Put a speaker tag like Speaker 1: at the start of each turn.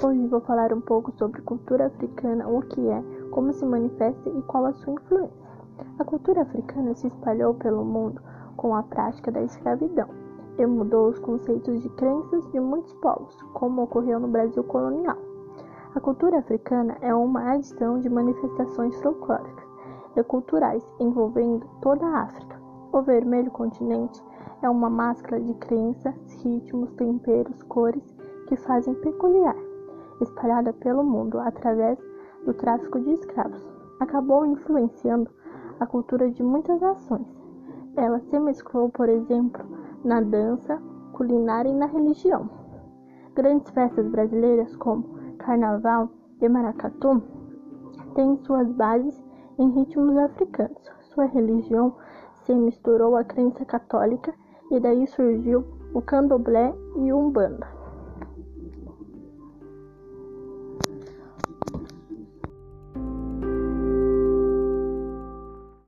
Speaker 1: Hoje vou falar um pouco sobre cultura africana, o que é, como se manifesta e qual a sua influência. A cultura africana se espalhou pelo mundo com a prática da escravidão e mudou os conceitos de crenças de muitos povos, como ocorreu no Brasil colonial. A cultura africana é uma adição de manifestações folclóricas e culturais envolvendo toda a África. O vermelho continente é uma máscara de crenças, ritmos, temperos, cores que fazem peculiar, espalhada pelo mundo através do tráfico de escravos. Acabou influenciando a cultura de muitas nações. Ela se mesclou, por exemplo, na dança, culinária e na religião. Grandes festas brasileiras como Carnaval e Maracatu têm suas bases em ritmos africanos. Sua religião se misturou à crença católica e daí surgiu o candomblé e umbanda.